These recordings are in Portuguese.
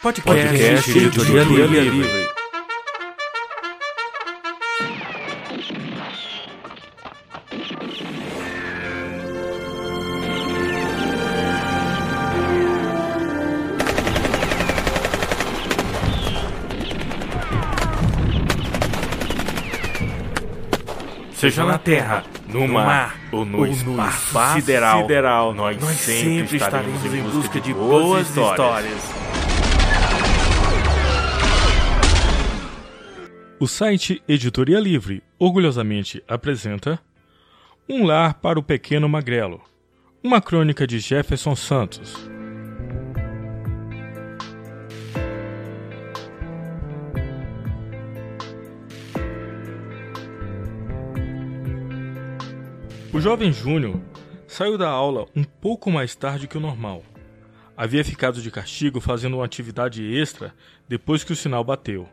Podcast, Podcast Editoria, Editoria Livre. Seja na terra, no, no mar, ou no, ou espaço, espaço sideral, sideral, nós, nós sempre estaremos em busca de boas histórias. histórias. O site Editoria Livre orgulhosamente apresenta Um Lar para o Pequeno Magrelo, uma crônica de Jefferson Santos. O jovem Júnior saiu da aula um pouco mais tarde que o normal. Havia ficado de castigo fazendo uma atividade extra depois que o sinal bateu.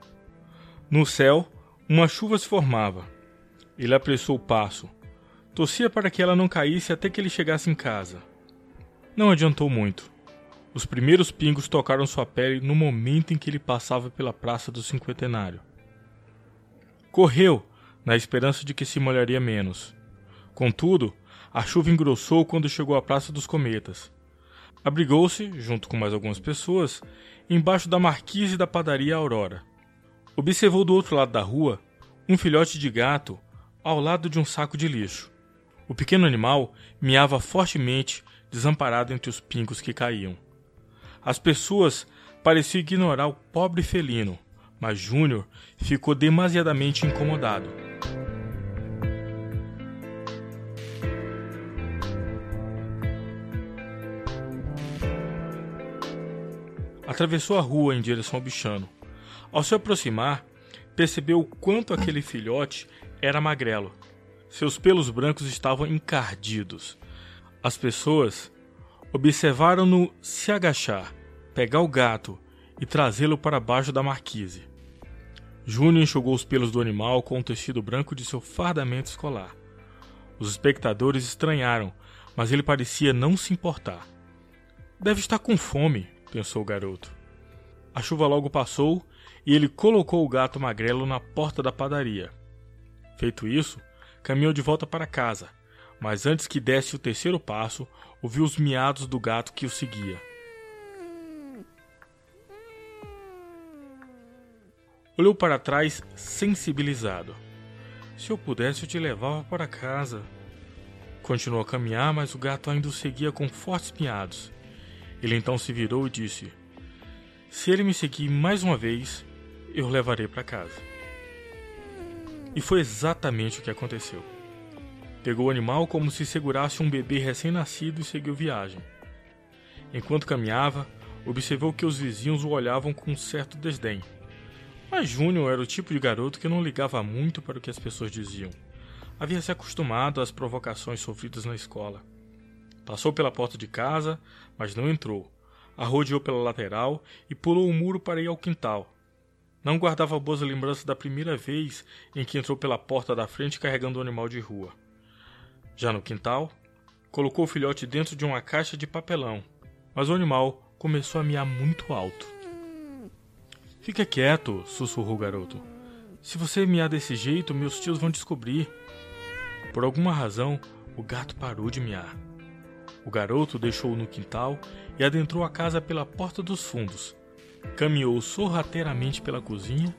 No céu, uma chuva se formava. Ele apressou o passo. Torcia para que ela não caísse até que ele chegasse em casa. Não adiantou muito. Os primeiros pingos tocaram sua pele no momento em que ele passava pela Praça do Cinquentenário. Correu, na esperança de que se molharia menos. Contudo, a chuva engrossou quando chegou à Praça dos Cometas. Abrigou-se, junto com mais algumas pessoas, embaixo da marquise da padaria Aurora. Observou do outro lado da rua um filhote de gato ao lado de um saco de lixo. O pequeno animal miava fortemente, desamparado entre os pingos que caíam. As pessoas pareciam ignorar o pobre felino, mas Júnior ficou demasiadamente incomodado. Atravessou a rua em direção ao bichano. Ao se aproximar, percebeu o quanto aquele filhote era magrelo. Seus pelos brancos estavam encardidos. As pessoas observaram-no se agachar, pegar o gato e trazê-lo para baixo da marquise. Júnior enxugou os pelos do animal com o tecido branco de seu fardamento escolar. Os espectadores estranharam, mas ele parecia não se importar. Deve estar com fome, pensou o garoto. A chuva logo passou e ele colocou o gato magrelo na porta da padaria. Feito isso, caminhou de volta para casa, mas antes que desse o terceiro passo, ouviu os miados do gato que o seguia. Olhou para trás sensibilizado. Se eu pudesse, eu te levava para casa. Continuou a caminhar, mas o gato ainda o seguia com fortes miados. Ele então se virou e disse: Se ele me seguir mais uma vez, eu o levarei para casa. E foi exatamente o que aconteceu. Pegou o animal como se segurasse um bebê recém-nascido e seguiu viagem. Enquanto caminhava, observou que os vizinhos o olhavam com certo desdém. Mas Júnior era o tipo de garoto que não ligava muito para o que as pessoas diziam. Havia se acostumado às provocações sofridas na escola. Passou pela porta de casa, mas não entrou. Arrodeou pela lateral e pulou o muro para ir ao quintal. Não guardava boas lembranças da primeira vez em que entrou pela porta da frente carregando o um animal de rua. Já no quintal, colocou o filhote dentro de uma caixa de papelão, mas o animal começou a miar muito alto. Fica quieto, sussurrou o garoto. Se você miar desse jeito, meus tios vão descobrir. Por alguma razão, o gato parou de miar. O garoto deixou-o no quintal e adentrou a casa pela porta dos fundos. Caminhou sorrateiramente pela cozinha,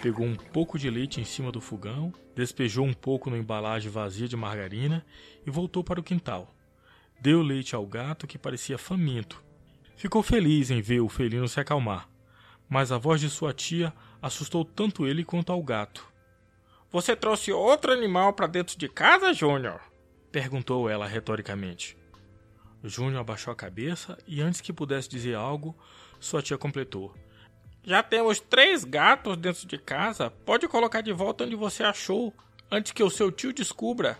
pegou um pouco de leite em cima do fogão, despejou um pouco na embalagem vazia de margarina e voltou para o quintal. Deu leite ao gato que parecia faminto. Ficou feliz em ver o felino se acalmar, mas a voz de sua tia assustou tanto ele quanto ao gato. Você trouxe outro animal para dentro de casa, Júnior? perguntou ela retoricamente. Júnior abaixou a cabeça e, antes que pudesse dizer algo, sua tia completou. Já temos três gatos dentro de casa. Pode colocar de volta onde você achou, antes que o seu tio descubra.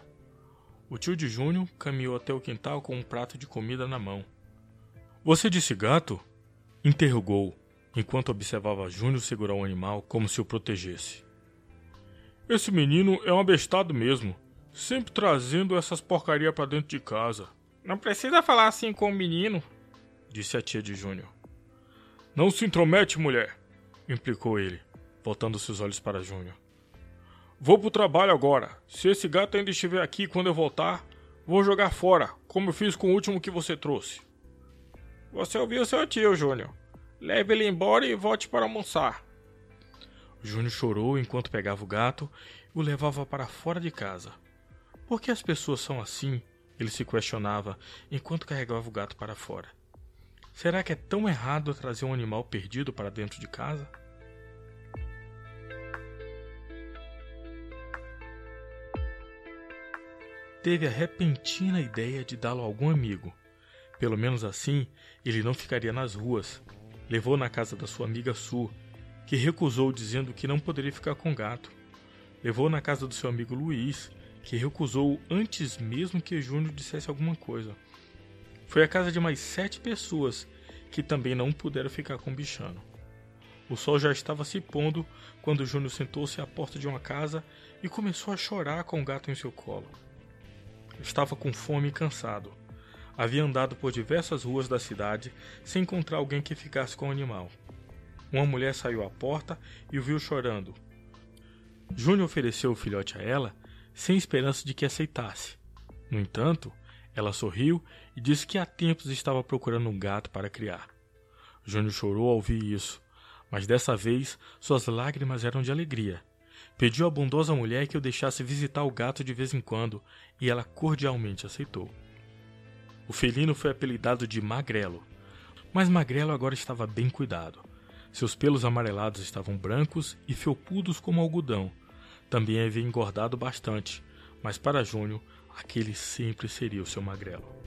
O tio de Júnior caminhou até o quintal com um prato de comida na mão. Você disse gato? interrogou, enquanto observava Júnior segurar o animal como se o protegesse. Esse menino é um abestado mesmo, sempre trazendo essas porcaria para dentro de casa. Não precisa falar assim com o menino, disse a tia de Júnior. Não se intromete, mulher, implicou ele, voltando seus olhos para Júnior. Vou pro trabalho agora. Se esse gato ainda estiver aqui quando eu voltar, vou jogar fora, como eu fiz com o último que você trouxe. Você ouviu seu tio, Júnior. Leve ele embora e volte para almoçar. Júnior chorou enquanto pegava o gato e o levava para fora de casa. Por que as pessoas são assim? Ele se questionava enquanto carregava o gato para fora. Será que é tão errado trazer um animal perdido para dentro de casa? Teve a repentina ideia de dá-lo a algum amigo. Pelo menos assim, ele não ficaria nas ruas. Levou na casa da sua amiga Su, que recusou dizendo que não poderia ficar com o gato. Levou na casa do seu amigo Luiz, que recusou antes mesmo que Júnior dissesse alguma coisa. Foi a casa de mais sete pessoas que também não puderam ficar com o bichano. O sol já estava se pondo quando Júnior sentou-se à porta de uma casa e começou a chorar com o gato em seu colo. Estava com fome e cansado. Havia andado por diversas ruas da cidade sem encontrar alguém que ficasse com o animal. Uma mulher saiu à porta e o viu chorando. Júnior ofereceu o filhote a ela sem esperança de que aceitasse. No entanto, ela sorriu e disse que há tempos estava procurando um gato para criar. Júnior chorou ao ouvir isso, mas dessa vez suas lágrimas eram de alegria. Pediu à bondosa mulher que o deixasse visitar o gato de vez em quando e ela cordialmente aceitou. O felino foi apelidado de Magrelo, mas Magrelo agora estava bem cuidado. Seus pelos amarelados estavam brancos e felpudos como algodão, também havia engordado bastante, mas para Júnior aquele sempre seria o seu magrelo.